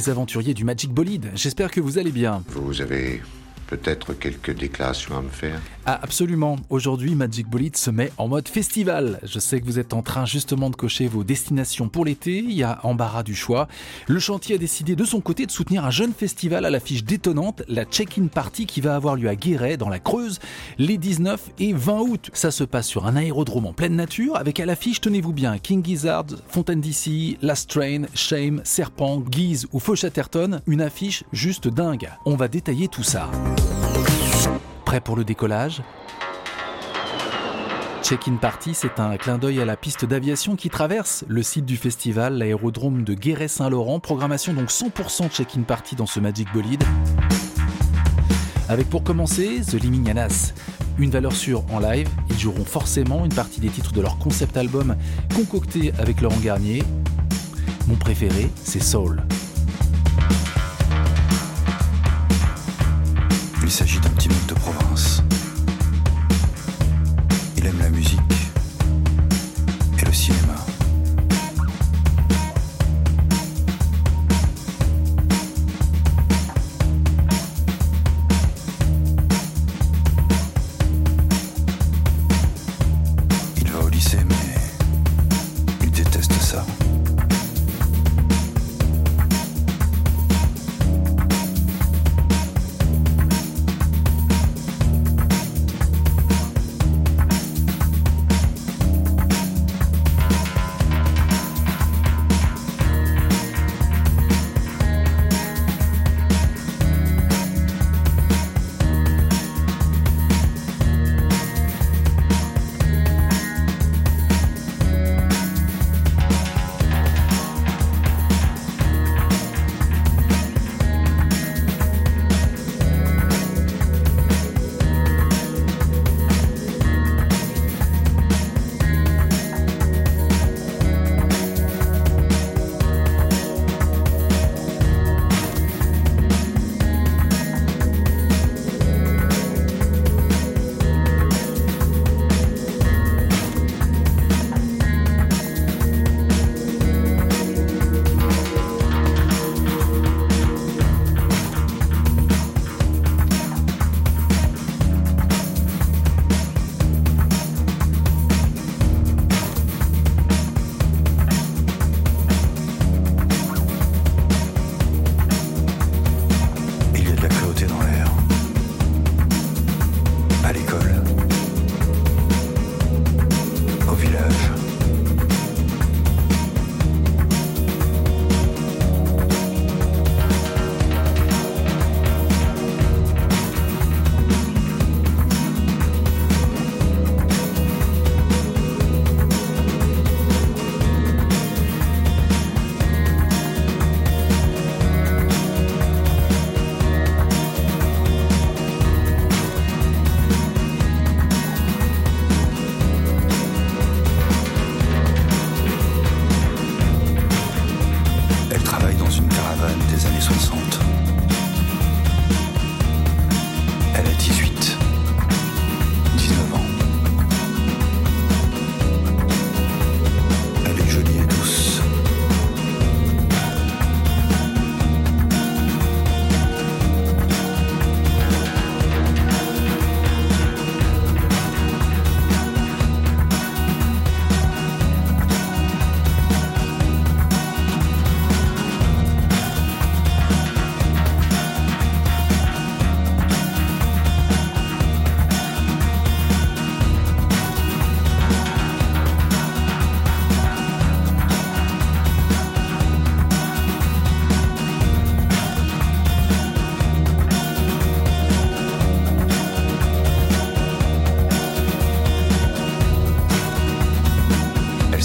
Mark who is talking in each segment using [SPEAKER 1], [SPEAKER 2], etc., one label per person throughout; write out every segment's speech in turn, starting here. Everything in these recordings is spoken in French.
[SPEAKER 1] Les aventuriers du Magic Bolide, j'espère que vous allez bien.
[SPEAKER 2] Vous avez peut-être quelques déclarations à me faire
[SPEAKER 1] Ah absolument, aujourd'hui Magic Bolide se met en mode festival. Je sais que vous êtes en train justement de cocher vos destinations pour l'été, il y a embarras du choix. Le chantier a décidé de son côté de soutenir un jeune festival à l'affiche détonnante, la Check-in Party qui va avoir lieu à Guéret dans la Creuse les 19 et 20 août. Ça se passe sur un aérodrome en pleine nature avec à l'affiche, tenez-vous bien, King Gizzard, Fontaine DC, Last Train, Shame, Serpent, Guise ou Faux Chatterton, une affiche juste dingue. On va détailler tout ça. Prêt pour le décollage? Check-in Party, c'est un clin d'œil à la piste d'aviation qui traverse le site du festival, l'aérodrome de Guéret-Saint-Laurent. Programmation donc 100% Check-in Party dans ce Magic Bolide. Avec pour commencer The Limignanas. Une valeur sûre en live, ils joueront forcément une partie des titres de leur concept album concocté avec Laurent Garnier. Mon préféré, c'est Soul.
[SPEAKER 3] Il s'agit d'un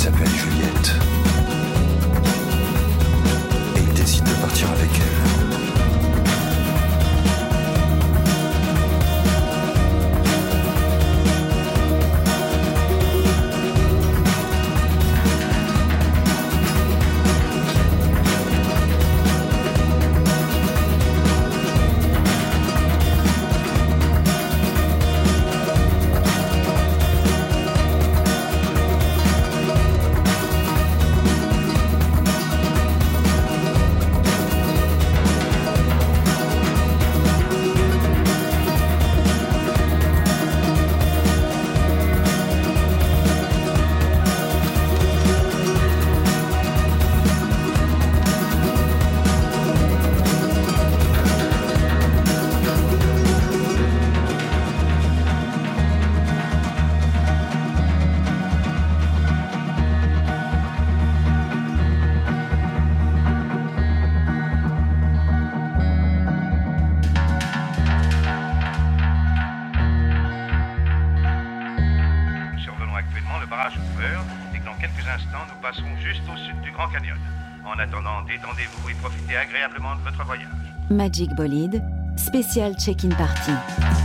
[SPEAKER 4] s'appelle Juliette.
[SPEAKER 5] Magic Bolide, spécial check-in party.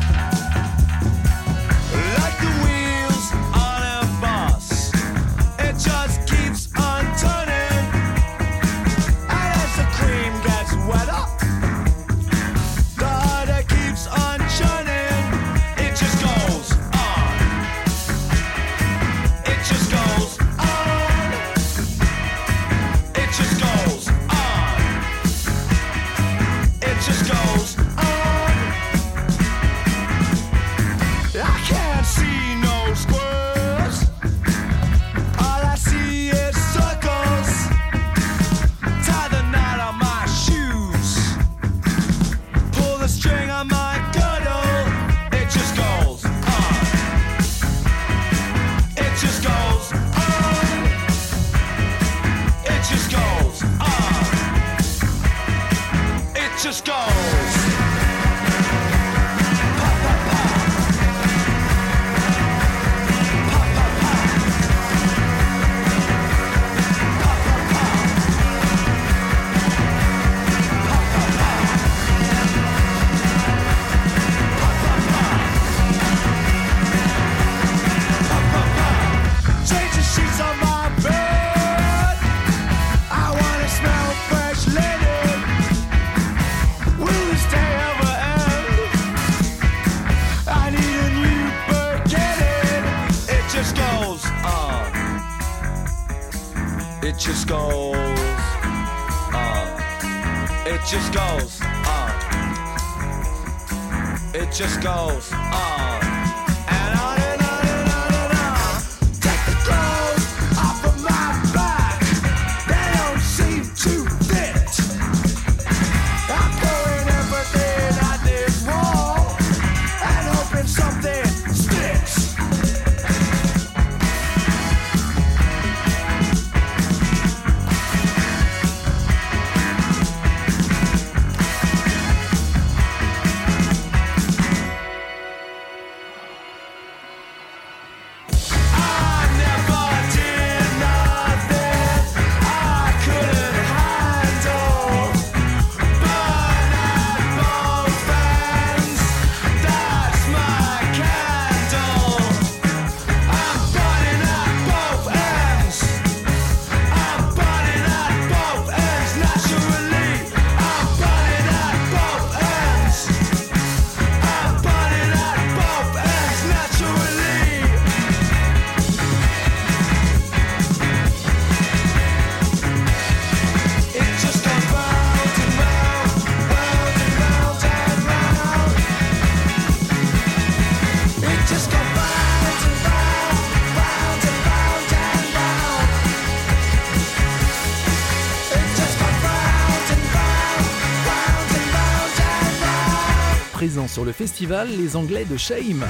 [SPEAKER 1] Sur le festival, les Anglais de Shame.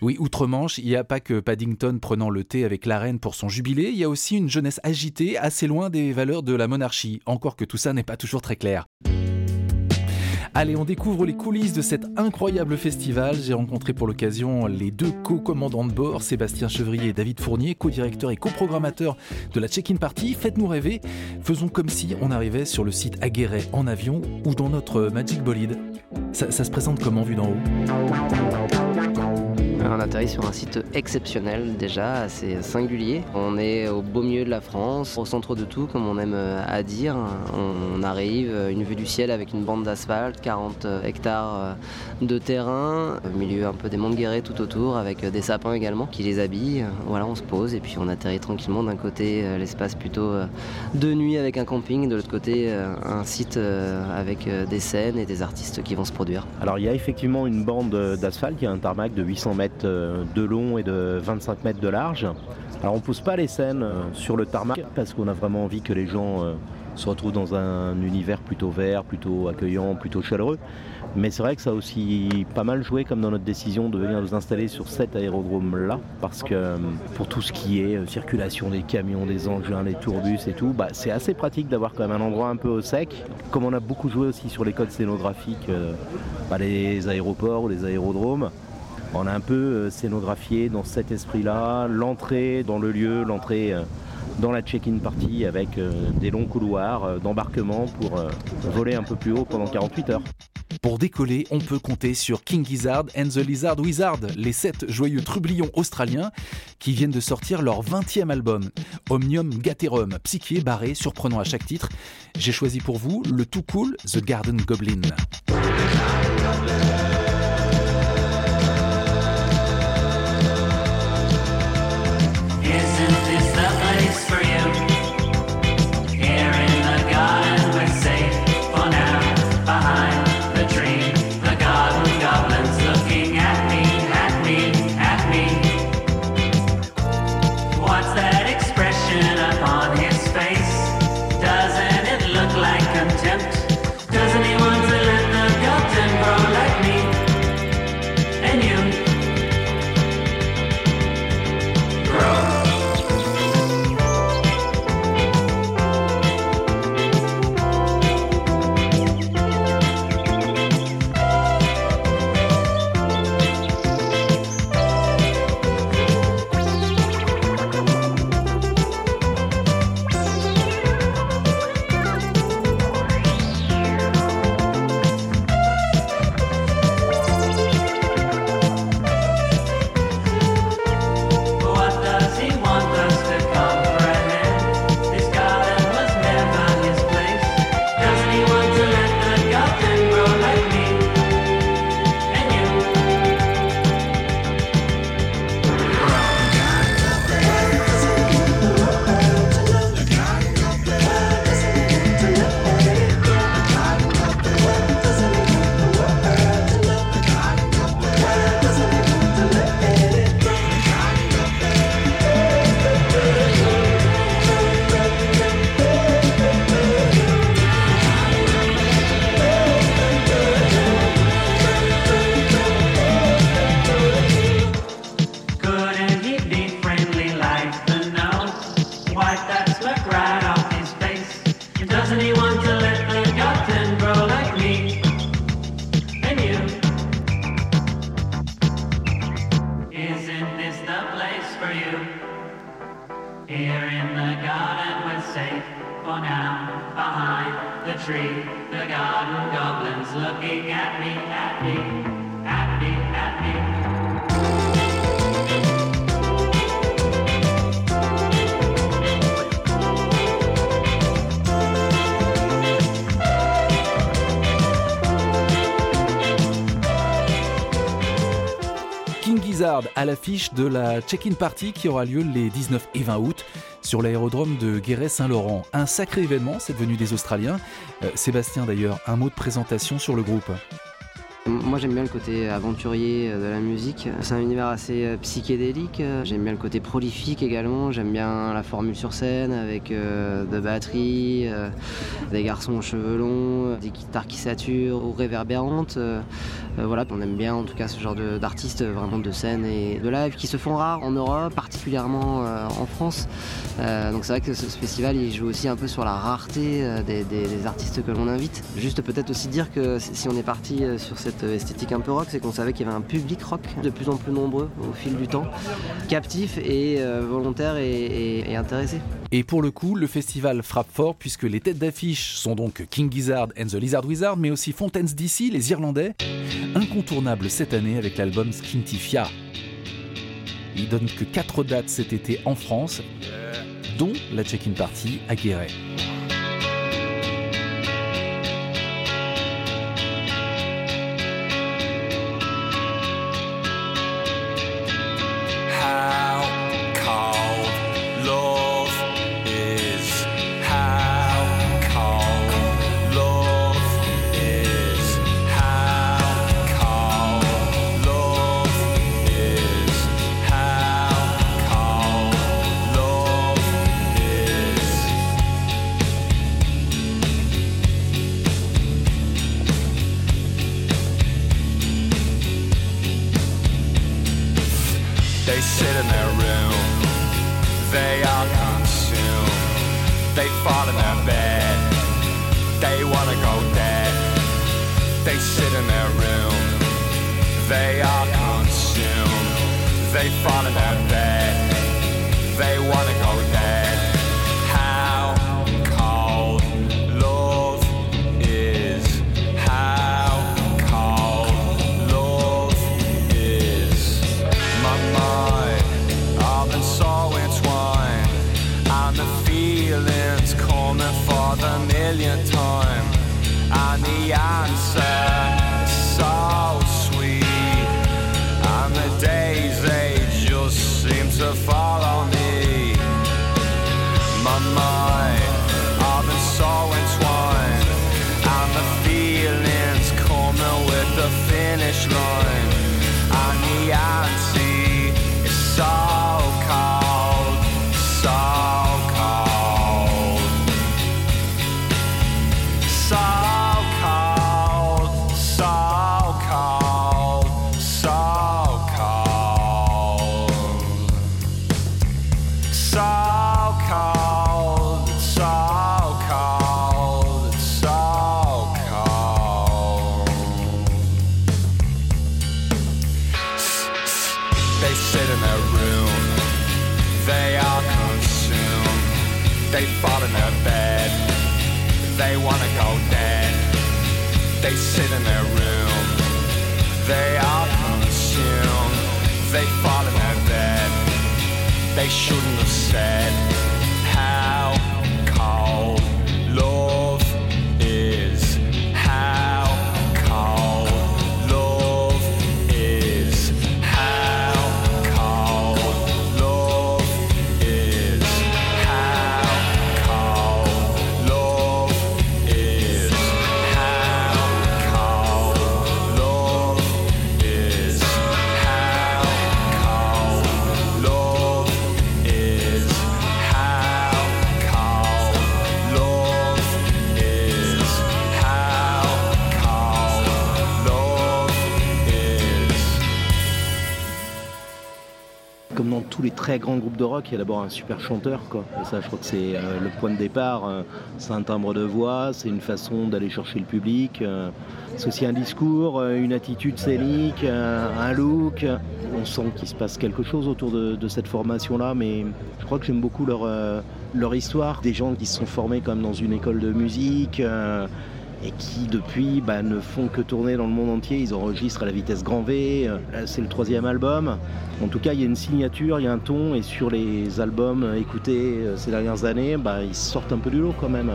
[SPEAKER 1] Oui, outre-Manche, il n'y a pas que Paddington prenant le thé avec la reine pour son jubilé, il y a aussi une jeunesse agitée, assez loin des valeurs de la monarchie, encore que tout ça n'est pas toujours très clair. Allez, on découvre les coulisses de cet incroyable festival. J'ai rencontré pour l'occasion les deux co-commandants de bord, Sébastien Chevrier et David Fournier, co-directeur et coprogrammateur de la Check-in Party. Faites-nous rêver, faisons comme si on arrivait sur le site Aguerret en avion ou dans notre Magic Bolide. Ça, ça se présente comment vu d'en haut
[SPEAKER 6] On atterrit sur un site exceptionnel déjà, assez singulier. On est au beau milieu de la France, au centre de tout comme on aime euh, à dire. On arrive, euh, une vue du ciel avec une bande d'asphalte, 40 hectares euh, de terrain, au milieu un peu des monts Guéret tout autour avec euh, des sapins également qui les habillent. Voilà, on se pose et puis on atterrit tranquillement d'un côté euh, l'espace plutôt euh, de nuit avec un camping, de l'autre côté euh, un site euh, avec euh, des scènes et des artistes qui vont se produire.
[SPEAKER 7] Alors il y a effectivement une bande euh, d'asphalte, il y a un tarmac de 800 mètres euh, de long et de 25 mètres de large. Alors on pose pas les scènes euh, sur le tarmac parce qu'on a vraiment envie que les gens euh, se retrouvent dans un univers plutôt vert, plutôt accueillant, plutôt chaleureux. Mais c'est vrai que ça a aussi pas mal joué comme dans notre décision de venir nous installer sur cet aérodrome-là, parce que pour tout ce qui est circulation des camions, des engins, les tourbus et tout, bah, c'est assez pratique d'avoir quand même un endroit un peu au sec. Comme on a beaucoup joué aussi sur les codes scénographiques, bah, les aéroports ou les aérodromes, on a un peu euh, scénographié dans cet esprit-là, l'entrée dans le lieu, l'entrée euh, dans la check-in party avec euh, des longs couloirs d'embarquement pour voler un peu plus haut pendant 48 heures.
[SPEAKER 8] Pour décoller, on peut compter sur King Gizzard and the Lizard Wizard, les sept joyeux trublions australiens qui viennent de sortir leur 20e album, Omnium Gaterum, psyché, barré, surprenant à chaque titre. J'ai choisi pour vous le tout cool The Garden Goblin. L'affiche de la check-in party qui aura lieu les 19 et 20 août sur l'aérodrome de Guéret-Saint-Laurent. Un sacré événement, cette venue des Australiens. Euh, Sébastien d'ailleurs, un mot de présentation sur le groupe.
[SPEAKER 6] Moi j'aime bien le côté aventurier euh, de la musique. C'est un univers assez euh, psychédélique. J'aime bien le côté prolifique également. J'aime bien la formule sur scène avec euh, de batterie, des garçons aux cheveux longs, des guitares qui saturent ou réverbérantes. Euh, voilà, on aime bien en tout cas ce genre d'artistes vraiment de scène et de live qui se font rares en Europe, particulièrement euh, en France. Euh, donc c'est vrai que ce, festival il joue aussi un peu sur la rareté euh, des, artistes que l'on invite. Juste peut-être aussi dire que si on est parti euh, sur cette esthétique un peu rock, c'est qu'on savait qu'il y avait un public rock de plus en plus nombreux au fil du temps, captif et volontaire et intéressé.
[SPEAKER 8] Et pour le coup, le festival frappe fort puisque les têtes d'affiche sont donc King Gizzard and the Lizard Wizard, mais aussi Fontaines DC, les Irlandais, incontournables cette année avec l'album Skintifia. Il donne que 4 dates cet été en France, dont la check-in party à Guéret.
[SPEAKER 9] They wanna go dead. They sit in their room, they are consumed. They fall in their bed, they
[SPEAKER 10] shouldn't have said
[SPEAKER 7] les très grands groupes de rock, il y a d'abord un super chanteur. Quoi. Ça, je crois que c'est euh, le point de départ. euh, c'est un timbre de voix, c'est une façon d'aller chercher le public. euh, c'est aussi un discours, une attitude scénique, un look. On sent qu'il se passe quelque chose autour de, cette formation-là, mais je crois que j'aime beaucoup leur, leur histoire. Des gens qui se sont formés comme dans une école de musique. Et qui depuis bah, ne font que tourner dans le monde entier. Ils enregistrent à la vitesse grand V. Euh, c'est le troisième album. En tout cas, il y a une signature, il y a un ton. Et sur les albums écoutés euh, ces dernières années, bah, ils sortent un peu du lot quand même.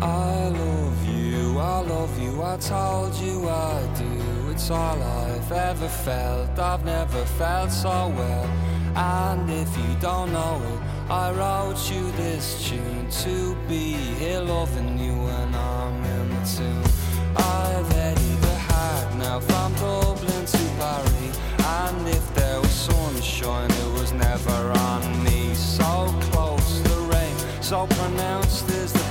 [SPEAKER 10] I love you, I love you, I told you I do. It's all I've ever felt, I've never felt so well. And if you don't know it, I wrote you this tune to be here loving I've now from Dublin to Paris. And if there was sunshine, it was never on me. So close, the rain, so pronounced is the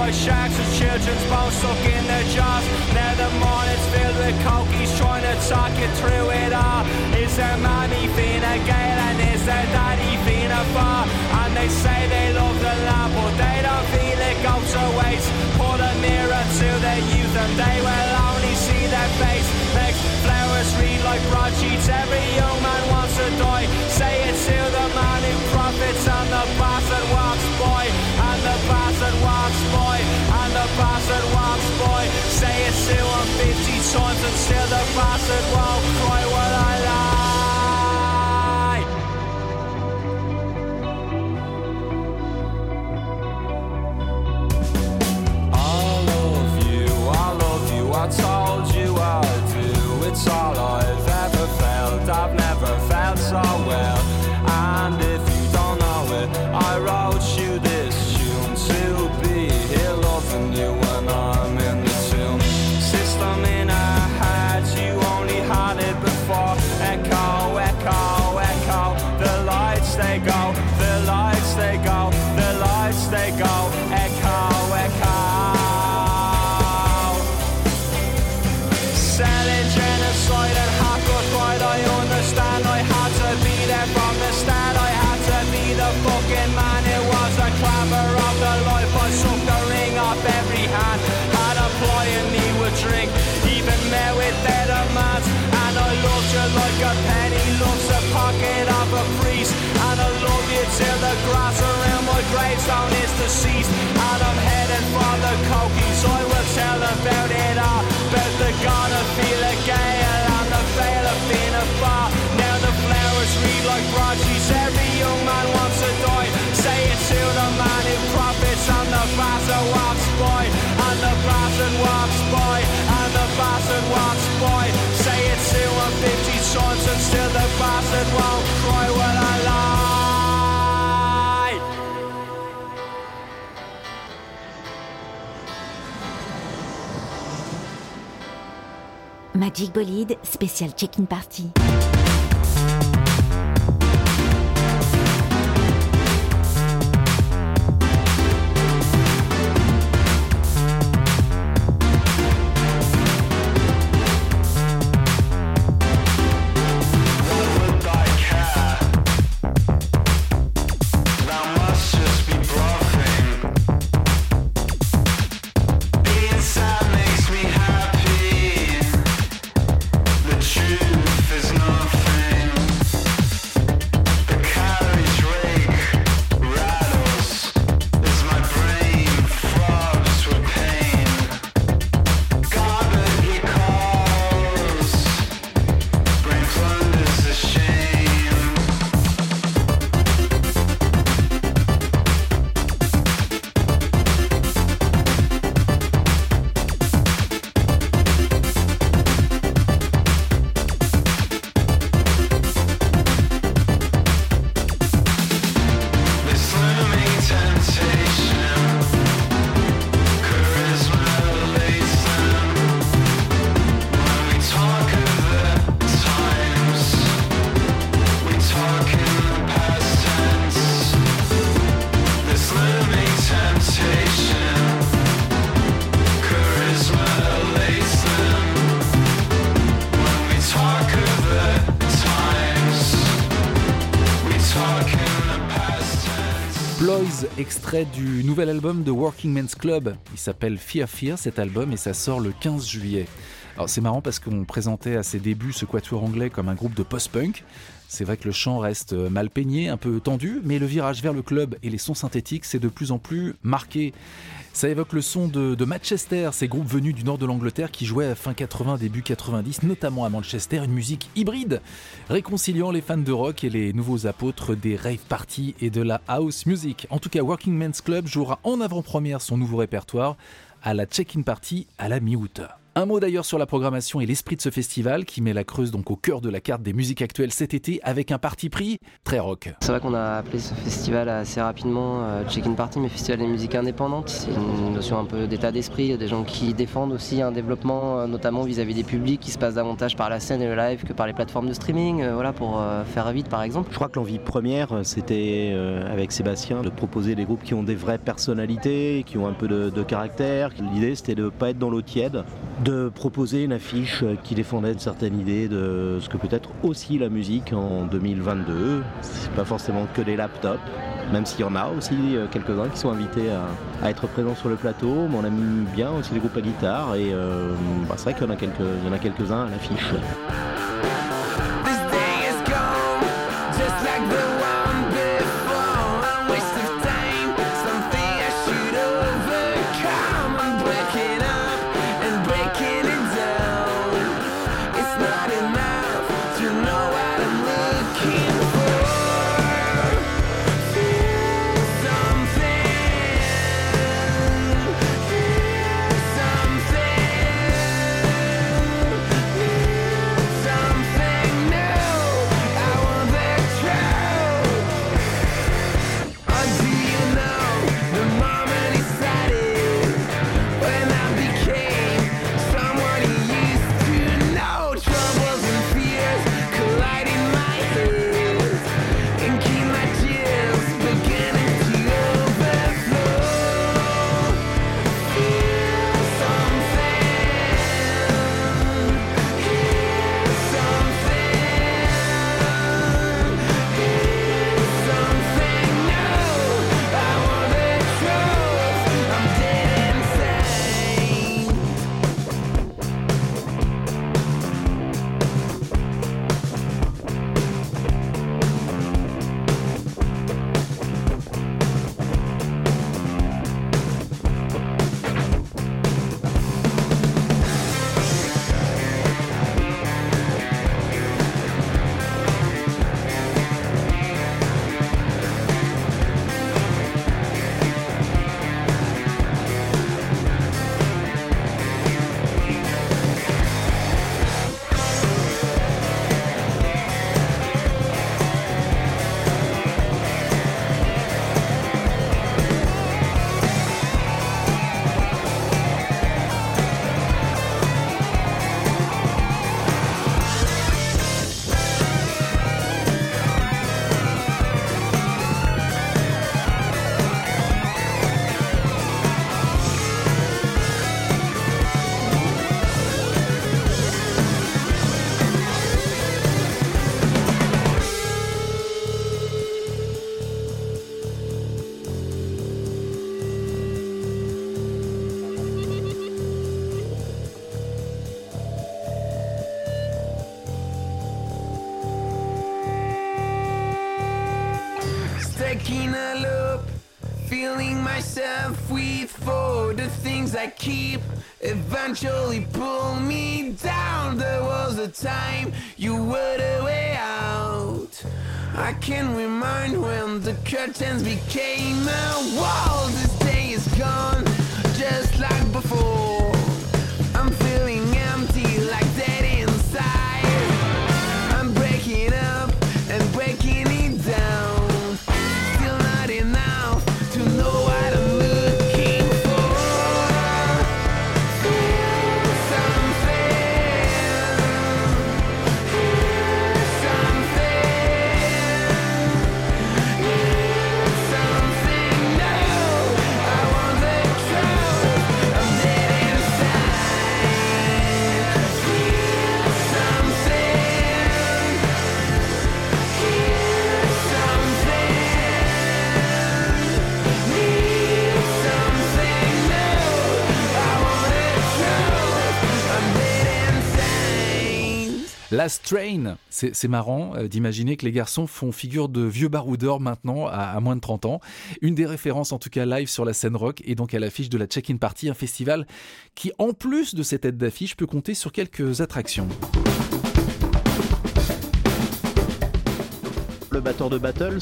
[SPEAKER 10] by sharks with children's bones stuck in their jaws. Now the morning's filled with cokies trying to talk you through it all. Is their mommy 150 times and still the bastard won't cry bastard walks by And the bastard walks by And the bastard walks by Say it to him 50 times And still the bastard won't cry when I lie
[SPEAKER 11] Magic Bolide, spécial check-in party.
[SPEAKER 1] Du nouvel album de Working Men's Club. Il s'appelle Fear Fear cet album et ça sort le 15 juillet. Alors c'est marrant parce qu'on présentait à ses débuts ce quatuor anglais comme un groupe de post-punk. C'est vrai que le chant reste mal peigné, un peu tendu, mais le virage vers le club et les sons synthétiques, c'est de plus en plus marqué. Ça évoque le son de, de Manchester, ces groupes venus du nord de l'Angleterre qui jouaient à fin 80, début 90, notamment à Manchester, une musique hybride, réconciliant les fans de rock et les nouveaux apôtres des rave parties et de la house music. En tout cas, Working Men's Club jouera en avant-première son nouveau répertoire à la check-in party à la mi-août. Un mot d'ailleurs sur la programmation et l'esprit de ce festival qui met la Creuse donc au cœur de la carte des musiques actuelles cet été avec un parti pris très rock.
[SPEAKER 6] C'est vrai qu'on a appelé ce festival assez rapidement euh, Check-in Party, mais festival des musiques indépendantes. C'est une notion un peu d'état d'esprit. Il y a des gens qui défendent aussi un développement, euh, notamment vis-à-vis des publics, qui se passe davantage par la scène et le live que par les plateformes de streaming. euh, voilà, pour euh, faire vite par exemple.
[SPEAKER 7] Je crois que l'envie première, c'était euh, avec Sébastien de proposer des groupes qui ont des vraies personnalités, qui ont un peu de, de caractère. L'idée, c'était de ne pas être dans l'eau tiède, de proposer une affiche qui défendait une certaine idée de ce que peut être aussi la musique en 2022. C'est pas forcément que des laptops. Même s'il y en a aussi euh, quelques-uns qui sont invités à, être présents sur le plateau, mais on aime bien aussi les groupes à guitare et euh, bah, c'est vrai qu'il y en a quelques-uns à l'affiche.
[SPEAKER 12] surely
[SPEAKER 1] Last Train, c'est marrant euh, d'imaginer que les garçons font figure de vieux baroudeurs maintenant à, moins de 30 ans. Une des références en tout cas live sur la scène rock et donc à l'affiche de la Check-in Party, un festival qui en plus de cette tête d'affiche peut compter sur quelques attractions.
[SPEAKER 7] Le batteur de Battles,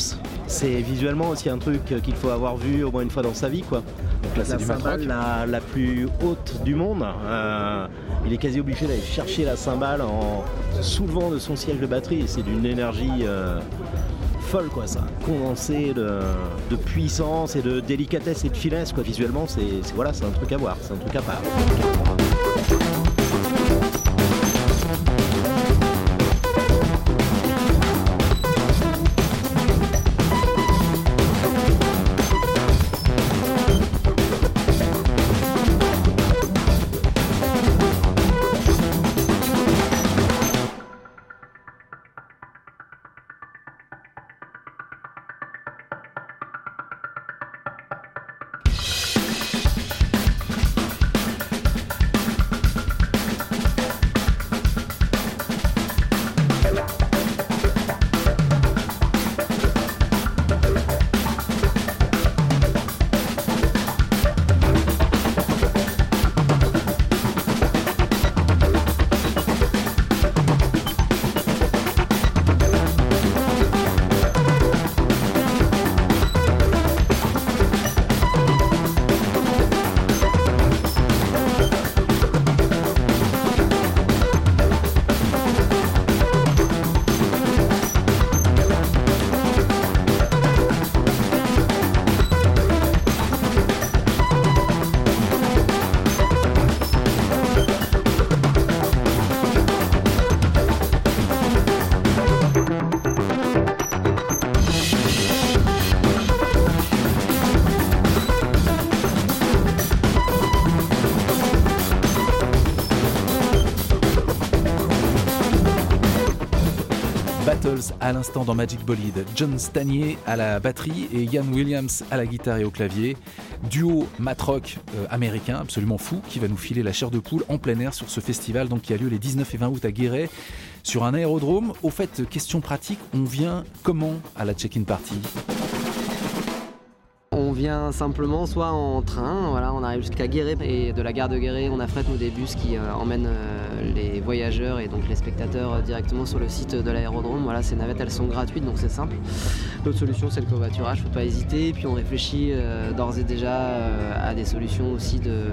[SPEAKER 7] c'est visuellement aussi un truc qu'il faut avoir vu au moins une fois dans sa vie. Quoi. Donc
[SPEAKER 1] là, c'est
[SPEAKER 7] la
[SPEAKER 1] du
[SPEAKER 7] cymbale la, la plus haute du monde. euh, il est quasi obligé d'aller chercher la cymbale en soulevant de son siège de batterie. C'est d'une énergie euh, folle, quoi, ça. Condensé de, de puissance et de délicatesse et de finesse. Quoi. Visuellement, c'est c'est- voilà, c'est un truc à voir, c'est un truc à part.
[SPEAKER 1] À l'instant dans Magic Bolide. John Stanier à la batterie et Ian Williams à la guitare et au clavier. Duo matrock euh, américain absolument fou qui va nous filer la chair de poule en plein air sur ce festival donc qui a lieu les 19 et 20 août à Guéret sur un aérodrome. Au fait, question pratique, on vient comment à la check-in party?
[SPEAKER 6] On vient simplement soit en train, on arrive jusqu'à Guéret et de la gare de Guéret, on affrète nous des bus qui euh, emmènent euh, les voyageurs et donc les spectateurs euh, directement sur le site de l'aérodrome. Voilà, ces navettes elles sont gratuites donc c'est simple. L'autre solution c'est le covoiturage, faut pas hésiter. Puis on réfléchit d'ores et déjà à des solutions aussi de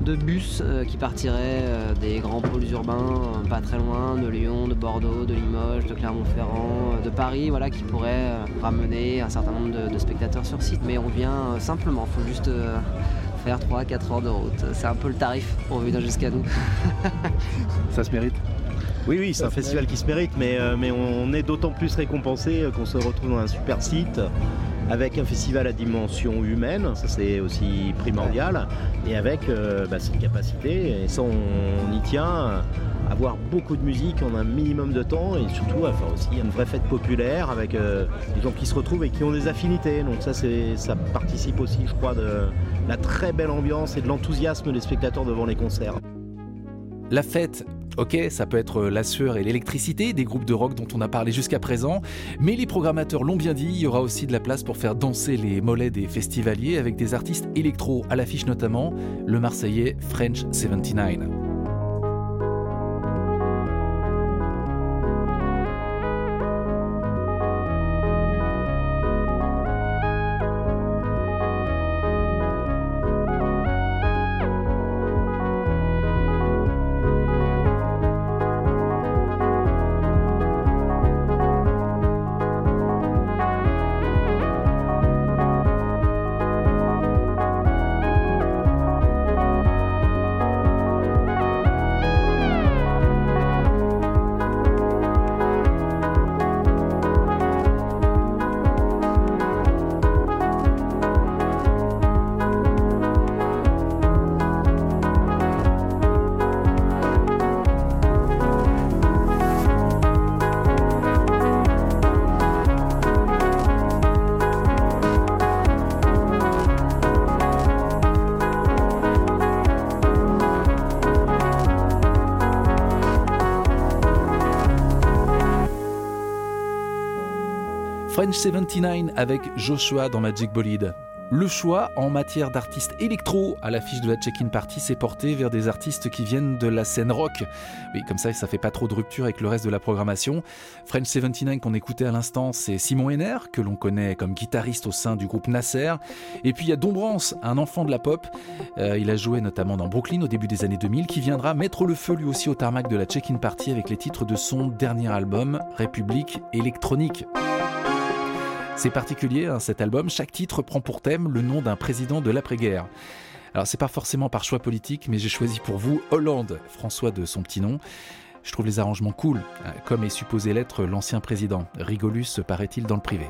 [SPEAKER 6] de bus euh, qui partiraient euh, des grands pôles urbains, euh, pas très loin, de Lyon, de Bordeaux, de Limoges, de Clermont-Ferrand, de Paris, voilà, qui pourraient ramener un certain nombre de, de spectateurs sur site. Mais on vient simplement, il faut juste faire 3-4 heures de route. C'est un peu le tarif pour venir jusqu'à nous.
[SPEAKER 1] Ça se mérite
[SPEAKER 7] Oui, oui, c'est un festival qui se mérite, mais, euh, mais on est d'autant plus récompensé qu'on se retrouve dans un super site avec un festival à dimension humaine, ça c'est aussi primordial, et avec euh, bah, cette capacité, et ça on y tient, à avoir beaucoup de musique en un minimum de temps, et surtout à faire aussi une vraie fête populaire avec euh, des gens qui se retrouvent et qui ont des affinités. Donc ça, c'est, ça participe aussi, je crois, de la très belle ambiance et de l'enthousiasme des spectateurs devant les concerts.
[SPEAKER 1] La fête Ok, ça peut être la sueur et l'électricité des groupes de rock dont on a parlé jusqu'à présent, mais les programmateurs l'ont bien dit, il y aura aussi de la place pour faire danser les mollets des festivaliers avec des artistes électro à l'affiche notamment, le Marseillais French 79. French 79 avec Joshua dans Magic Bolide. Le choix en matière d'artistes électro à l'affiche de la check-in party s'est porté vers des artistes qui viennent de la scène rock. Oui, comme ça, ça fait pas trop de rupture avec le reste de la programmation. French 79 qu'on écoutait à l'instant, c'est Simon Henner, que l'on connaît comme guitariste au sein du groupe Nasser. Et puis il y a Dombrance, un enfant de la pop. Euh, il a joué notamment dans Brooklyn au début des années 2000, qui viendra mettre le feu lui aussi au tarmac de la check-in party avec les titres de son dernier album, République électronique. C'est particulier, hein, cet album, chaque titre prend pour thème le nom d'un président de l'après-guerre. Alors c'est pas forcément par choix politique, mais j'ai choisi pour vous Hollande, François de son petit nom. Je trouve les arrangements cool, hein, comme est supposé l'être l'ancien président. Rigolus paraît-il dans le privé.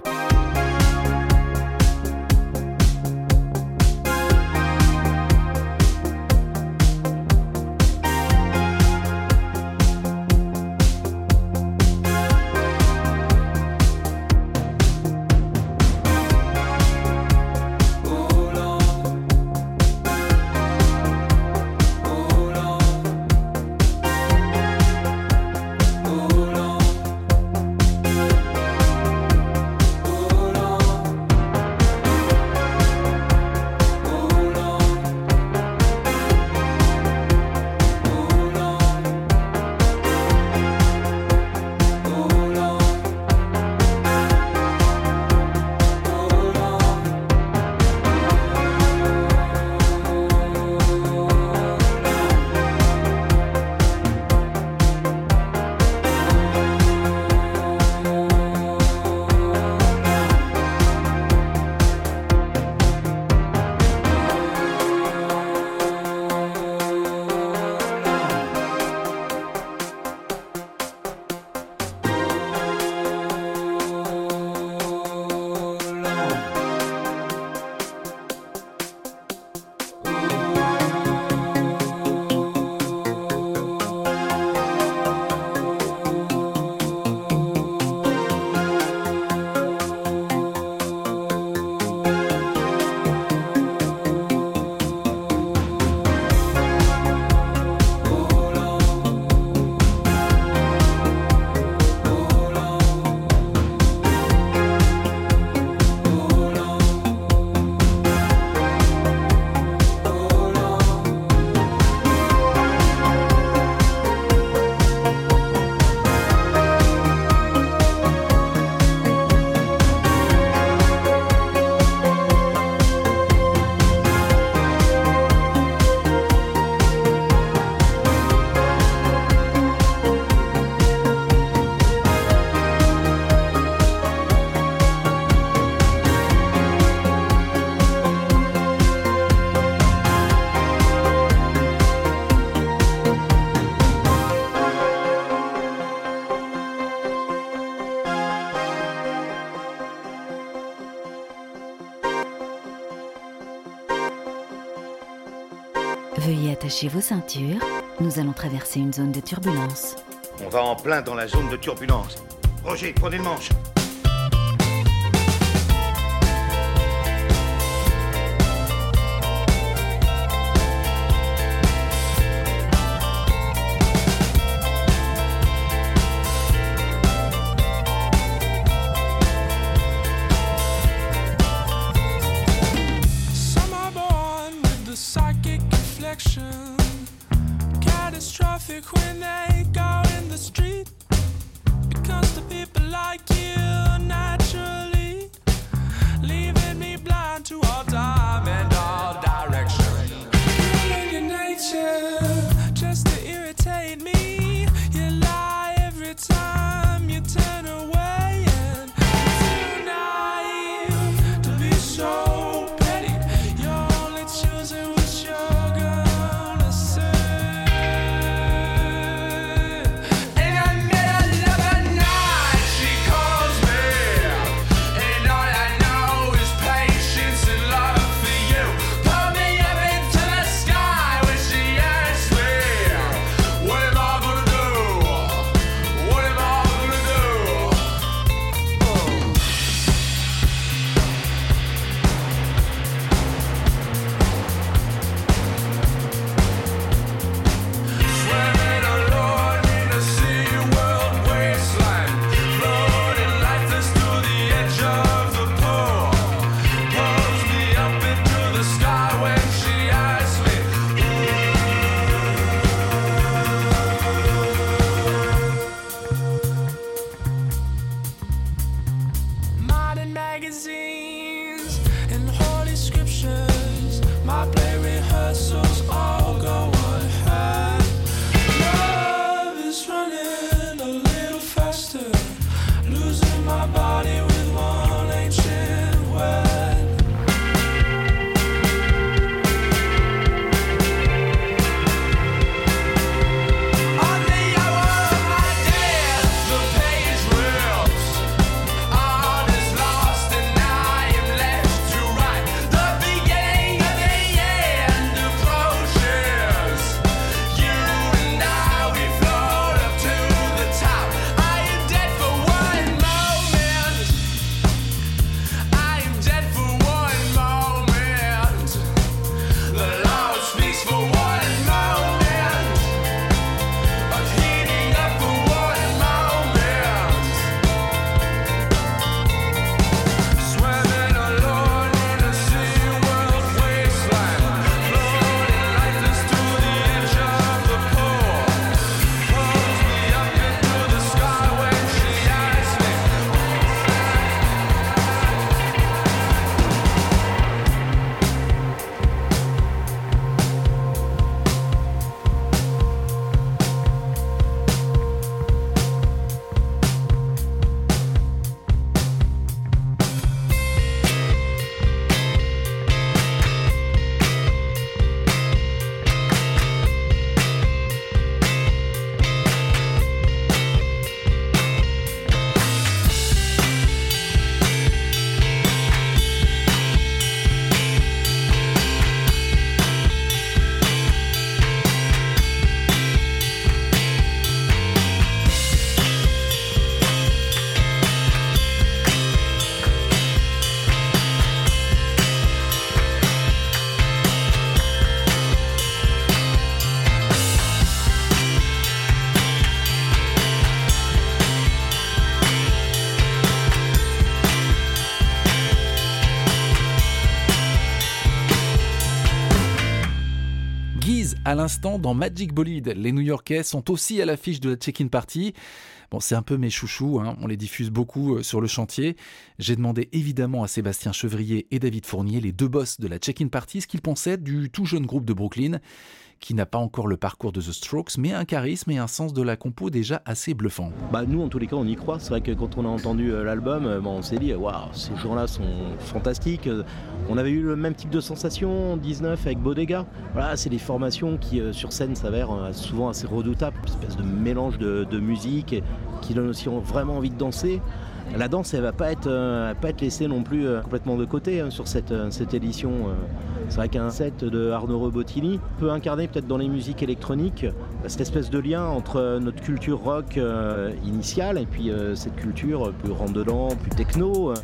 [SPEAKER 5] Attacher vos ceintures. Nous allons traverser une zone de turbulence.
[SPEAKER 4] On va en plein dans la zone de turbulence. Roger, prenez le manche.
[SPEAKER 1] À l'instant dans Magic Bolide. Les New-Yorkais sont aussi à l'affiche de la check-in party. Bon, c'est un peu mes chouchous, hein. on les diffuse beaucoup euh, sur le chantier. J'ai demandé évidemment à Sébastien Chevrier et David Fournier, les deux boss de la check-in party, ce qu'ils pensaient du tout jeune groupe de Brooklyn, qui n'a pas encore le parcours de The Strokes, mais un charisme et un sens de la compo déjà assez bluffant.
[SPEAKER 7] Bah nous en tous les cas on y croit, c'est vrai que quand on a entendu euh, l'album, euh, on s'est dit waouh ces gens-là sont fantastiques. Euh, On avait eu le même type de sensation en 19 avec Bodega. Voilà, c'est des formations qui sur scène s'avèrent souvent assez redoutables, une espèce de mélange de, de musique qui donne aussi vraiment envie de danser. La danse, elle va pas être, euh, pas être laissée non plus euh, complètement de côté hein, sur cette, euh, cette édition. C'est vrai qu'un set de Arnaud Robotini peut incarner peut-être dans les musiques électroniques cette espèce de lien entre notre culture rock initiale et puis cette culture plus rentre-dedans, plus techno.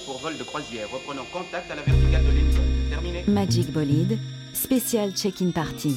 [SPEAKER 13] pour vol de croisière. Reprenons contact à la verticale de l'hélice. Terminé.
[SPEAKER 14] Magic Bolide, spécial check-in party.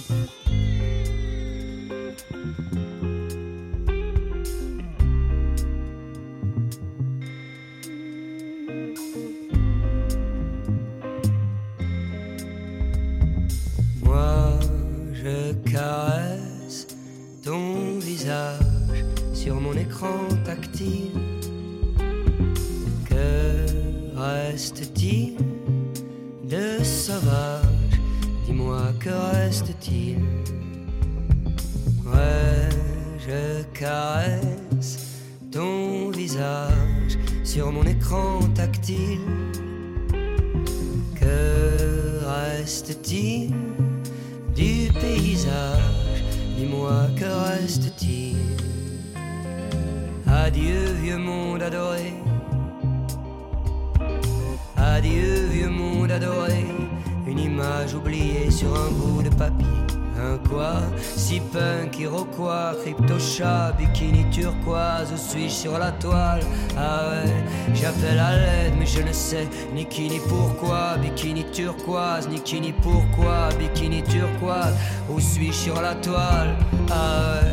[SPEAKER 10] Nikini pourquoi, bikini turquoise, Nikini pourquoi, bikini turquoise, où suis-je sur la toile? Ah ouais.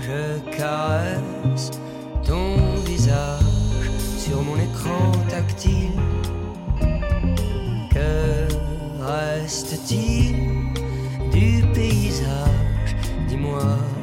[SPEAKER 10] Je caresse ton visage sur mon écran tactile. Que reste-t-il? moi.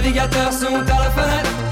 [SPEAKER 10] navigateurs sont à la fenêtre.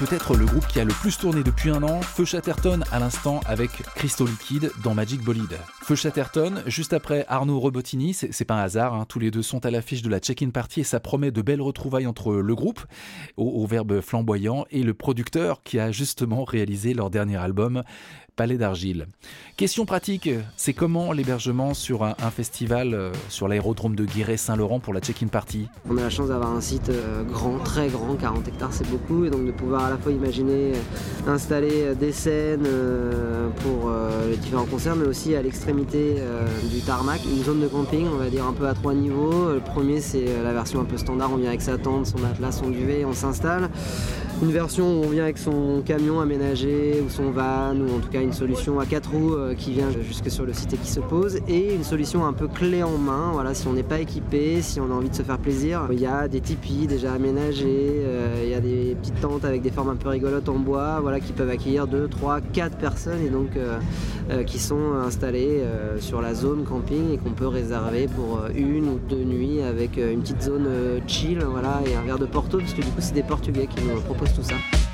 [SPEAKER 1] Peut-être le groupe qui a le plus tourné depuis un an. Feu Chatterton à l'instant avec Crystal Liquide dans Magic Bolide. Feu Chatterton, juste après Arnaud Robotini, c'est pas un hasard, hein, tous les deux sont à l'affiche de la check-in party et ça promet de belles retrouvailles entre le groupe, au verbe flamboyant, et le producteur qui a justement réalisé leur dernier album, Palais d'Argile. Question pratique, c'est comment l'hébergement sur un, festival euh, sur l'aérodrome de Guéret-Saint-Laurent pour la check-in party?
[SPEAKER 5] On a la chance d'avoir un site euh, grand, très grand, 40 hectares c'est beaucoup, et donc de pouvoir à la fois imaginer euh, installer des scènes pour les différents concerts, mais aussi à l'extrémité du tarmac, une zone de camping, on va dire un peu à trois niveaux. Le premier c'est la version un peu standard, on vient avec sa tente, son matelas, son duvet, on s'installe. Une version où on vient avec son camion aménagé ou son van, ou en tout cas une solution à quatre roues euh, qui vient jusque sur le site et qui se pose, et une solution un peu clé en main, voilà, si on n'est pas équipé, si on a envie de se faire plaisir. Il y a des tipis déjà aménagés, euh, il y a des petites tentes avec des formes un peu rigolotes en bois, voilà, qui peuvent accueillir 2, 3, 4 personnes et donc euh, qui sont installées sur la zone camping et qu'on peut réserver pour une ou deux nuits avec une petite zone chill, voilà, et un verre de Porto, parce que du coup c'est des Portugais qui nous proposent tout ça.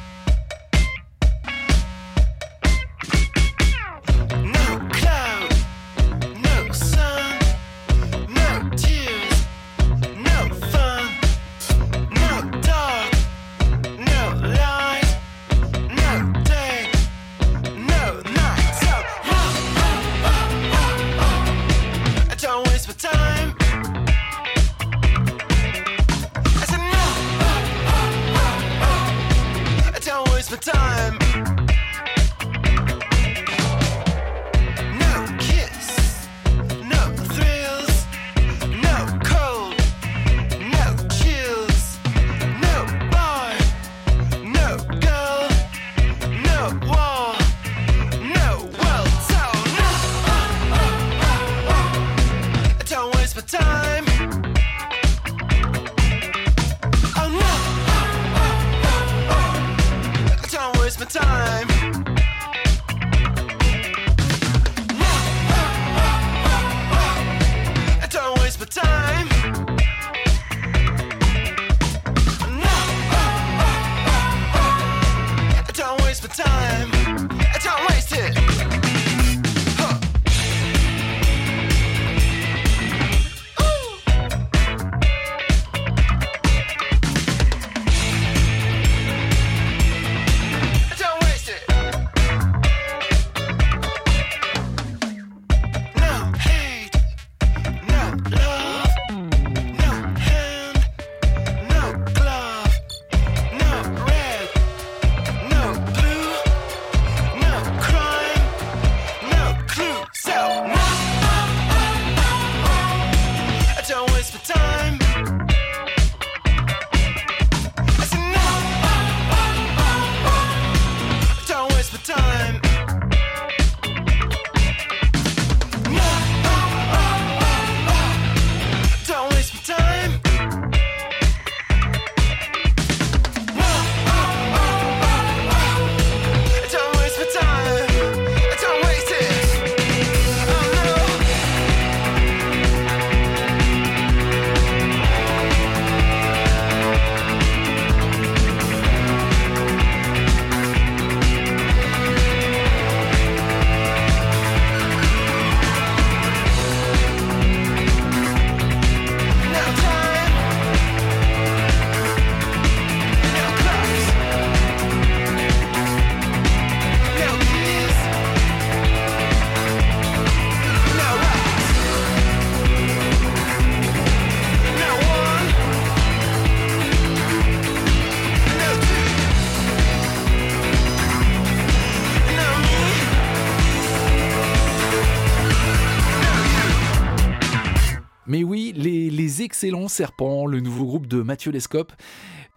[SPEAKER 1] Excellents serpents, le nouveau groupe de Mathieu Lescope,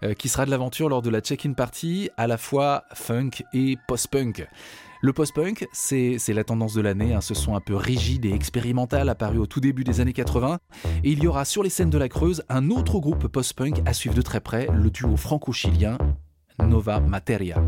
[SPEAKER 1] euh, qui sera de l'aventure lors de la check-in party, à la fois funk et post-punk. Le post-punk, c'est la tendance de l'année, hein, ce son un peu rigide et expérimental apparu au tout début des années 80. Et il y aura sur les scènes de la Creuse un autre groupe post-punk à suivre de très près, le duo franco-chilien Nova Materia.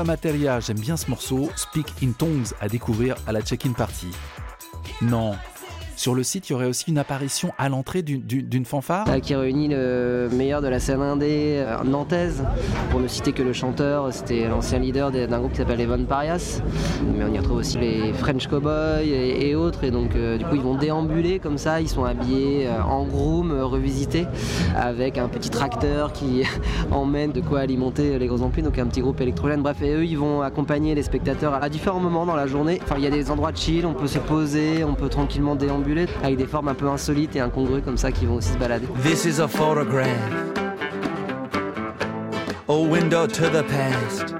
[SPEAKER 1] Materia, j'aime bien ce morceau. Speak in Tongues à découvrir à la check-in party. Non. Sur le site, il y aurait aussi une apparition à l'entrée d'une- fanfare.
[SPEAKER 6] Euh, qui réunit le meilleur de la scène indé euh, nantaise. Pour ne citer que le chanteur, c'était l'ancien leader d'un groupe qui s'appelle Evan Parias. Mais on y retrouve aussi les French Cowboys et, autres. Et donc, euh, du coup, ils vont déambuler comme ça. Ils sont habillés en groom revisité avec un petit tracteur qui emmène de quoi alimenter les gros amplis. Donc, un petit groupe électrogène. Bref, et eux, ils vont accompagner les spectateurs à différents moments dans la journée. Enfin, il y a des endroits de chill, on peut se poser, on peut tranquillement déambuler avec des formes un peu insolites et incongrues comme ça qui vont aussi se balader.
[SPEAKER 15] This is a photograph. A window to the past.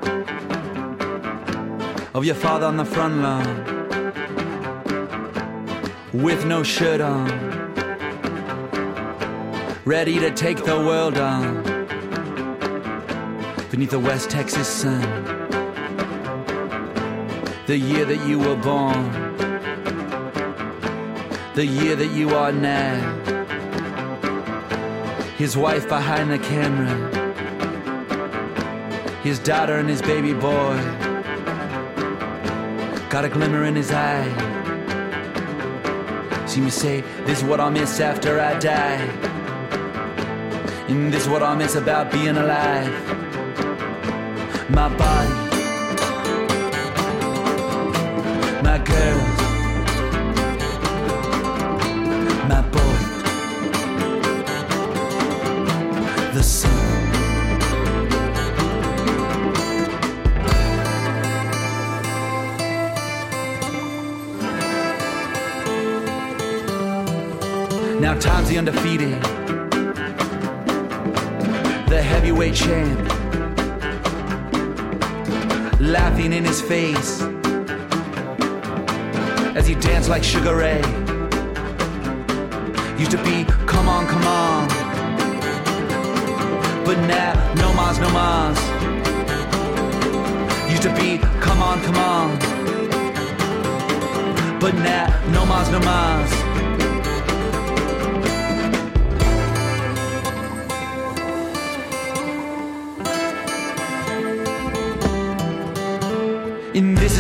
[SPEAKER 15] Of your father on the front lawn. With no shirt on. Ready to take the world on. Beneath the West Texas sun. The year that you were born. The year that you are now his wife behind the camera, his daughter and his baby boy. Got a glimmer in his eye. See me say, This is what I'll miss after I die. And this is what I'll miss about being alive. My body, undefeated, the heavyweight champ, laughing in his face as he danced like Sugar Ray. Used to be, come on, come on. But now, no mas, no mas. Used to be, come on, come on. But now, no mas, no mas.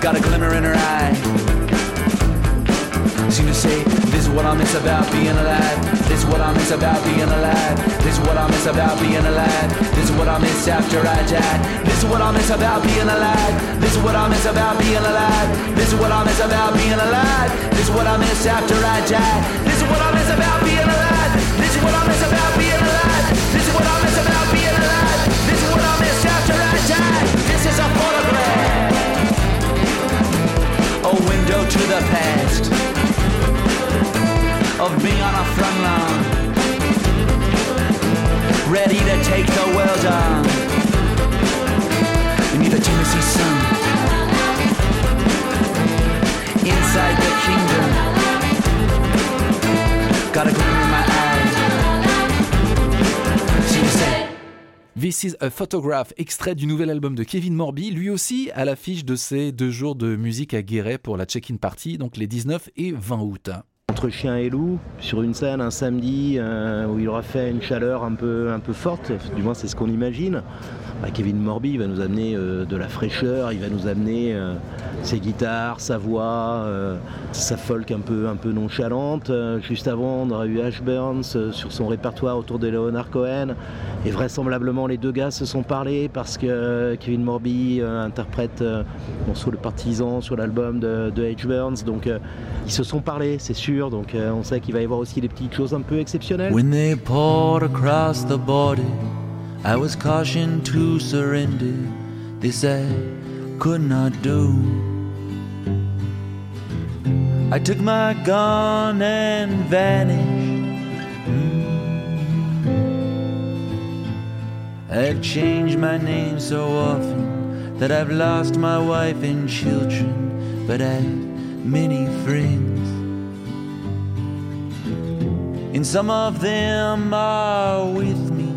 [SPEAKER 15] got a glimmer in her eye. Seem to say, this is what I miss about being alive. This is what I miss about being alive. This is what I miss about being alive. This is what I miss after I die. This is what I miss about being alive. This is what I miss about being alive. This is what I miss about being alive. This is what I miss after I die. On a front ready to take the world inside the kingdom.
[SPEAKER 1] This is a Photograph, extrait du nouvel album de Kevin Morby, lui aussi à l'affiche de ses deux jours de musique à Guéret pour la check-in party, donc les 19 et 20 août.
[SPEAKER 7] Entre chien et loup, sur une scène un samedi euh, où il aura fait une chaleur un peu, un peu forte, du moins c'est ce qu'on imagine. Bah, Kevin Morby va nous amener euh, de la fraîcheur, il va nous amener euh, ses guitares, sa voix, euh, sa folk un peu, nonchalante. Juste avant, on aura eu Ash Burns sur son répertoire autour de Leonard Cohen. Et vraisemblablement, les deux gars se sont parlé parce que Kevin Morby interprète euh, le Partisan sur l'album de, de H. Burns. Donc, ils se sont parlé, c'est sûr. Donc, on sait qu'il va y avoir aussi des petites choses un peu exceptionnelles.
[SPEAKER 15] When they across the border, I was cautioned to surrender. This I could not do. I took my gun and vanished. Mm. I've changed my name so often, that I've lost my wife and children, but I've many friends. And some of them are with me.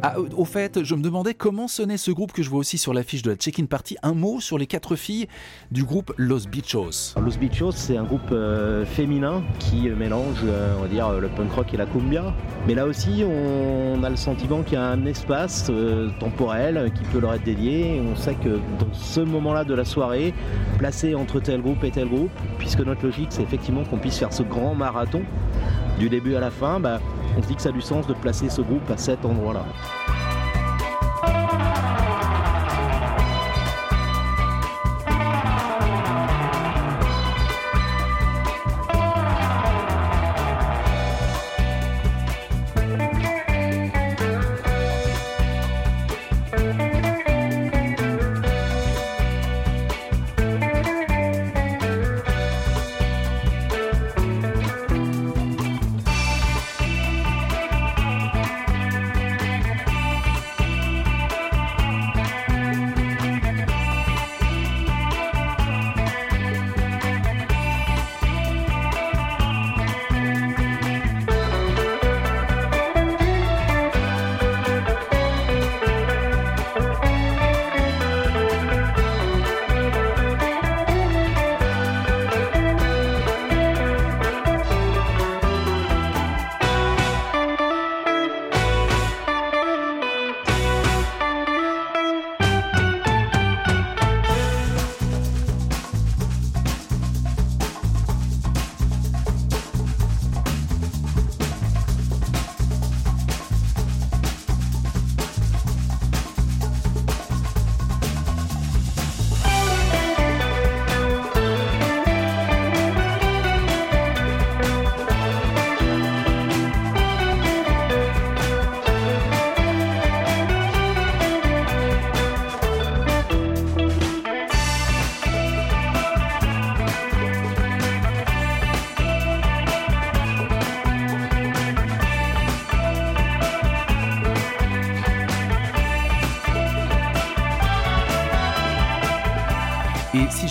[SPEAKER 1] Ah, au- fait, je me demandais comment sonnait ce groupe que je vois aussi sur l'affiche de la Check-in Party. Un mot sur les quatre filles du groupe Los Bichos.
[SPEAKER 7] Los Bichos, c'est un groupe euh, féminin qui mélange, euh, on le punk rock et la cumbia. Mais là aussi, on a le sentiment qu'il y a un espace euh, temporel qui peut leur être dédié. On sait que dans ce moment-là de la soirée, placé entre tel groupe et tel groupe, puisque notre logique, c'est effectivement qu'on puisse faire ce grand marathon du début à la fin, bah, on se dit que ça a du sens de placer ce groupe à cet endroit-là.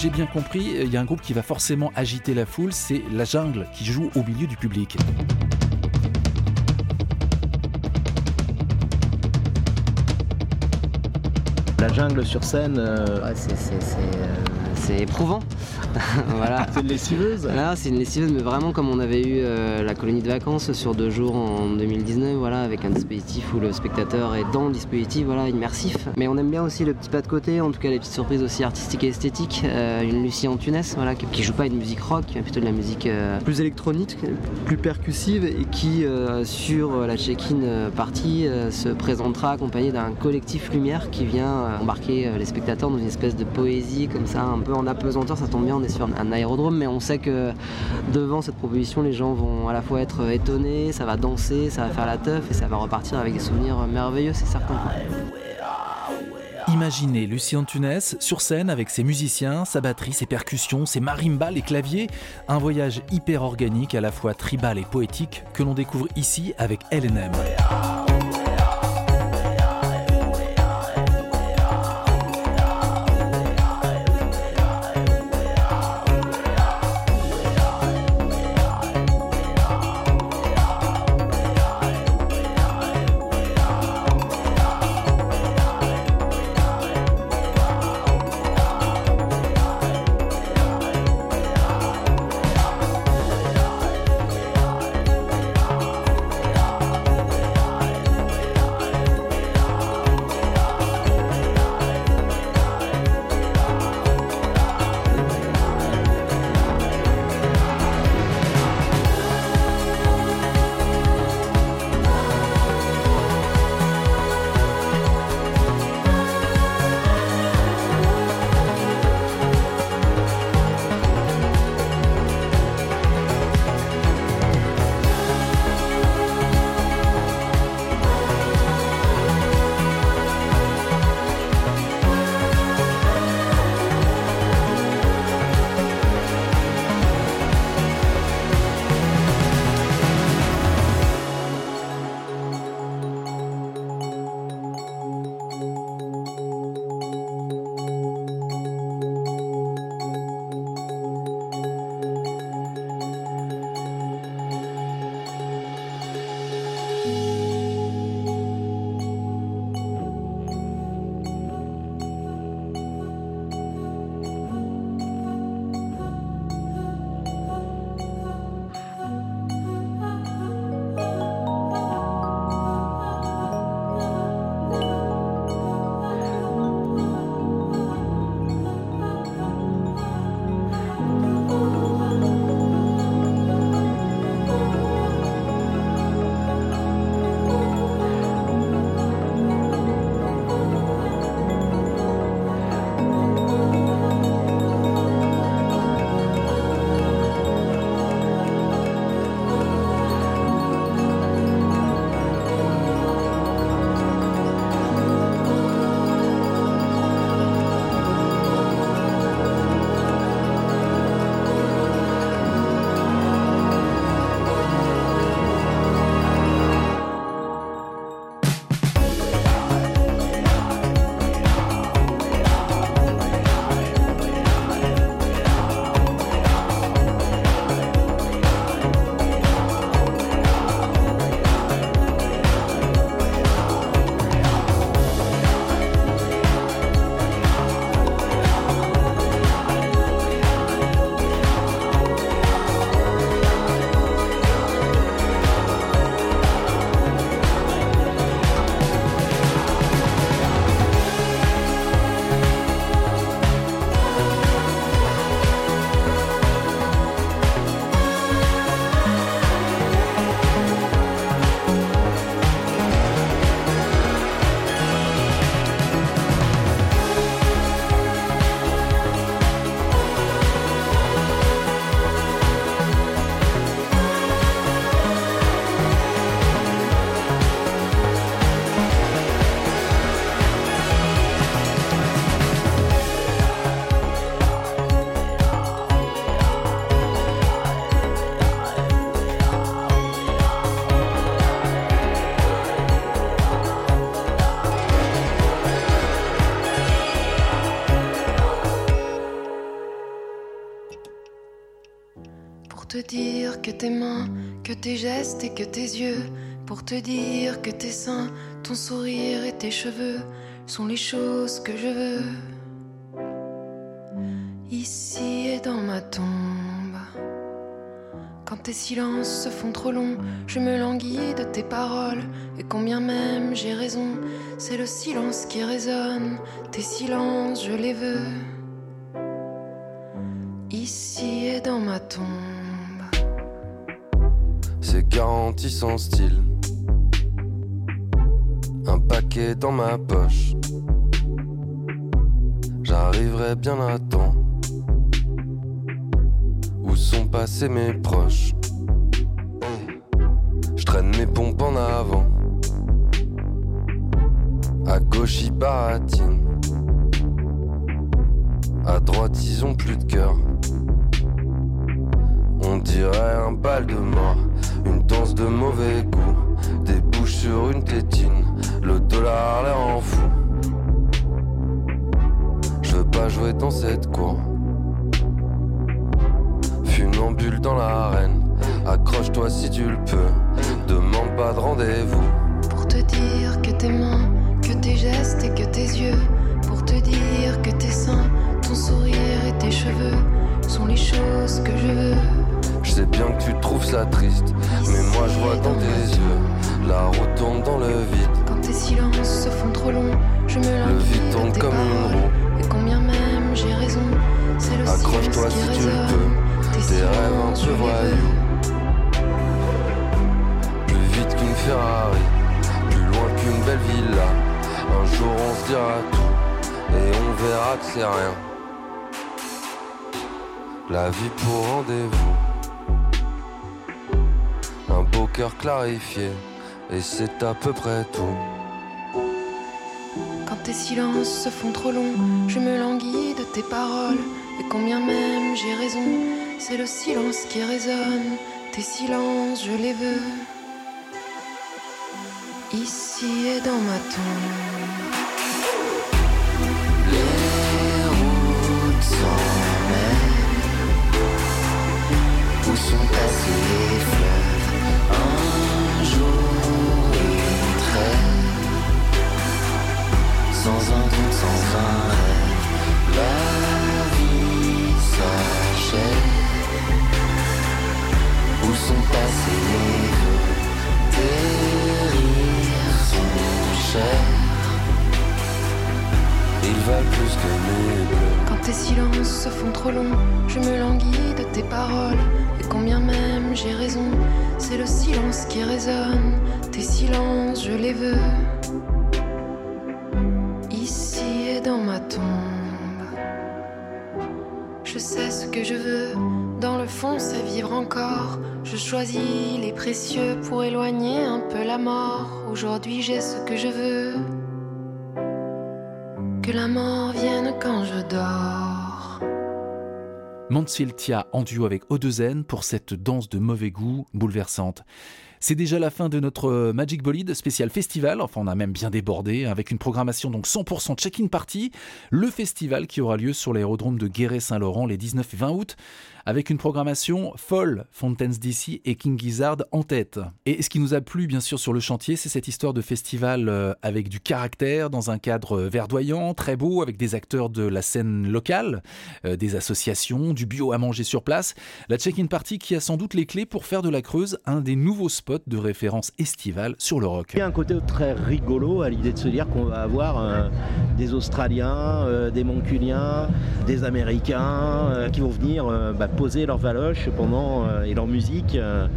[SPEAKER 1] J'ai bien compris, il y a un groupe qui va forcément agiter la foule, c'est La Jungle, qui joue au milieu du public.
[SPEAKER 7] La jungle sur scène. euh,
[SPEAKER 6] c'est, c'est- c'est, euh, c'est éprouvant. voilà.
[SPEAKER 7] C'est une lessiveuse
[SPEAKER 6] Là, c'est une lessiveuse, mais vraiment comme on avait eu euh, la colonie de vacances sur deux jours en 2019, voilà, avec un dispositif où le spectateur est dans le dispositif, voilà, immersif. Mais on aime bien aussi le petit pas de côté, en tout cas les petites surprises aussi artistiques et esthétiques. Euh, une Lucie Antunes, voilà, qui, qui joue pas une musique rock, mais plutôt de la musique euh, plus électronique, plus percussive, et qui sur la check-in party euh, se présentera accompagnée d'un collectif lumière qui vient embarquer les spectateurs dans une espèce de poésie comme ça, un peu en apesanteur. Ça tombe bien, on est sur un- aérodrome, mais on sait que devant cette proposition, les gens vont à la fois être étonnés, ça va danser, ça va faire la teuf et ça va repartir avec des souvenirs merveilleux, c'est certain.
[SPEAKER 1] Imaginez Lucie Antunes sur scène avec ses musiciens, sa batterie, ses percussions, ses marimbas, les claviers. Un voyage hyper organique, à la fois tribal et poétique, que l'on découvre ici avec LNM.
[SPEAKER 16] Que tes mains, que tes gestes et que tes yeux, pour te dire que tes seins, ton sourire et tes cheveux sont les choses que je veux. Ici et dans ma tombe. Quand tes silences se font trop longs, je me languis de tes paroles. Et combien même j'ai raison, c'est le silence qui résonne. Tes silences, je les veux. Ici et dans ma tombe.
[SPEAKER 17] C'est garanti sans style. Un paquet dans ma poche. J'arriverai bien à temps. Où sont passés mes proches? Je traîne mes pompes en avant. À gauche, ils baratinent. À droite, ils ont plus de cœur. On dirait un bal de mort, une danse de mauvais goût. Des bouches sur une tétine, le dollar l'air en fou. Je veux pas jouer dans cette cour. Funambule dans l'arène, accroche-toi si tu le peux. Demande pas de rendez-vous.
[SPEAKER 16] Pour te dire que tes mains, que tes gestes et que tes yeux. Pour te dire que tes seins, ton sourire et tes cheveux sont les choses que je veux.
[SPEAKER 17] Je sais bien que tu trouves ça triste, mais moi je vois dans tes yeux. La route tourne dans le vide.
[SPEAKER 16] Quand tes silences se font trop longs, je me
[SPEAKER 17] Le vide
[SPEAKER 16] de
[SPEAKER 17] tourne comme une roue.
[SPEAKER 16] Et combien même j'ai raison, c'est le
[SPEAKER 17] Accroche-toi si tu le peux.
[SPEAKER 16] Tes
[SPEAKER 17] Tes rêves un peu voyous. Plus vite qu'une Ferrari, plus loin qu'une belle villa. Un jour on se dira tout, et on verra que c'est rien. La vie pour rendez-vous. Beau cœur clarifié, et c'est à peu près tout.
[SPEAKER 16] Quand tes silences se font trop longs, je me languis de tes paroles. Et combien même j'ai raison, c'est le silence qui résonne. Tes silences, je les veux. Ici et dans ma tombe.
[SPEAKER 18] Les routes. Où sont passés les fleuves Sans un doute, sans rêve La vie s'achève Où sont passés les Tes rires sont chers
[SPEAKER 17] Ils valent plus que mes.
[SPEAKER 16] Quand tes silences se font trop longs, je me languis de tes paroles. Et combien même j'ai raison, c'est le silence qui résonne. Tes silences, je les veux. Fond c'est vivre encore. Je choisis les précieux pour éloigner un peu la mort. Aujourd'hui j'ai ce que je veux. Que la mort vienne quand je dors.
[SPEAKER 1] Mansiltia en duo avec Odezen pour cette danse de mauvais goût bouleversante. C'est déjà la fin de notre euh, Magic Bolide spécial festival. Enfin, on a même bien débordé avec une programmation donc 100% check-in party. Le festival qui aura lieu sur l'aérodrome de Guéret-Saint-Laurent les 19 et 20 août avec une programmation folle, Fountains DC et King Gizzard en tête. Et ce qui nous a plu bien sûr sur le chantier, c'est cette histoire de festival euh, avec du caractère, dans un cadre euh, verdoyant, très beau, avec des acteurs de la scène locale, euh, des associations, du bio à manger sur place. La check-in party qui a sans doute les clés pour faire de la Creuse un des nouveaux spots de référence estivale sur le rock.
[SPEAKER 7] Il y a un côté très rigolo à l'idée de se dire qu'on va avoir des Australiens, des Monculiens, des Américains qui vont venir bah, poser leurs valoches pendant euh, et leur musique euh,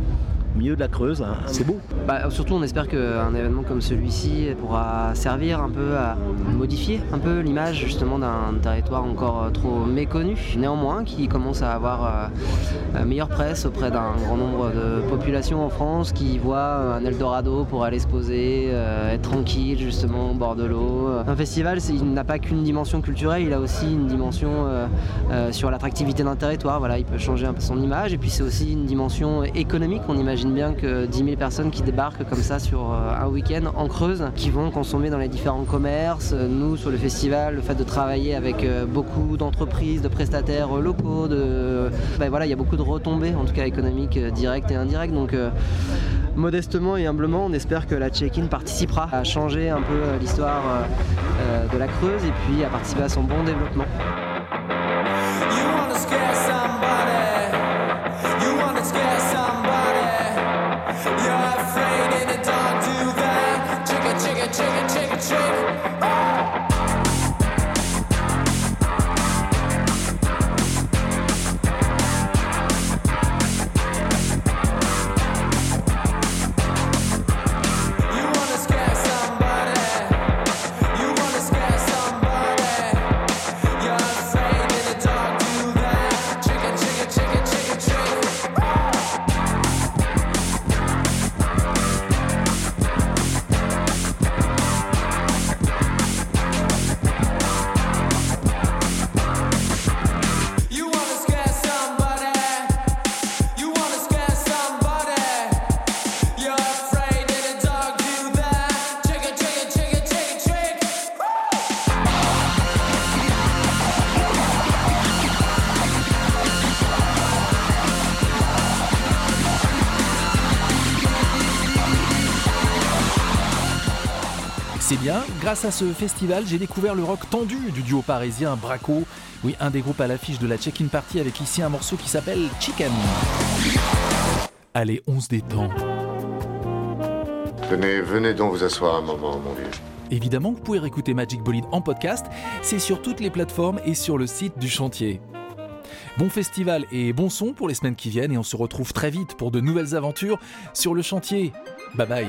[SPEAKER 7] au milieu de la Creuse. hein. C'est beau.
[SPEAKER 6] Bah, surtout, on espère qu'un événement comme celui-ci pourra servir un peu à modifier un peu l'image justement d'un territoire encore euh, trop méconnu, néanmoins qui commence à avoir euh, euh, meilleure presse auprès d'un grand nombre de populations en France qui voient un Eldorado pour aller se poser, euh, être tranquille justement au bord de l'eau. Un festival, il n'a pas qu'une dimension culturelle, il a aussi une dimension euh, euh, sur l'attractivité d'un territoire. Voilà, il peut changer un peu son image et puis c'est aussi une dimension économique. On imagine t'imagines bien que 10 000 personnes qui débarquent comme ça sur euh, un week-end en Creuse, qui vont consommer dans les différents commerces. Euh, Nous, sur le festival, le fait de travailler avec euh, beaucoup d'entreprises, de prestataires locaux, de, ben voilà, il y a beaucoup de retombées, en tout cas économiques, directes et indirectes. Donc, modestement et humblement, on espère que la check-in participera à changer un peu l'histoire de la Creuse et puis à participer à son bon développement.
[SPEAKER 1] shake. Grâce à ce festival, j'ai découvert le rock tendu du duo parisien Braco. Oui, un des groupes à l'affiche de la check-in party avec ici un morceau qui s'appelle Chicken. Allez, on se détend.
[SPEAKER 2] Venez, venez donc vous asseoir un moment, mon vieux.
[SPEAKER 1] Évidemment, vous pouvez réécouter Magic Bolide en podcast, c'est sur toutes les plateformes et sur le site du chantier. Bon festival et bon son pour les semaines qui viennent et on se retrouve très vite pour de nouvelles aventures sur le chantier. Bye bye.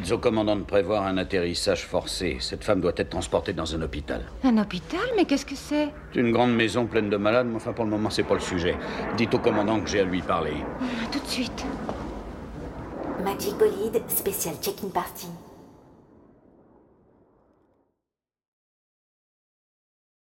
[SPEAKER 19] Dites au commandant de prévoir un atterrissage forcé. Cette femme doit être transportée dans un hôpital.
[SPEAKER 14] Un hôpital? Mais qu'est-ce que c'est?
[SPEAKER 19] C'est une grande maison pleine de malades, mais enfin pour le moment c'est pas le sujet. Dites au commandant que j'ai à lui parler.
[SPEAKER 14] Tout de suite.
[SPEAKER 5] Magic Bolide, spécial check-in party.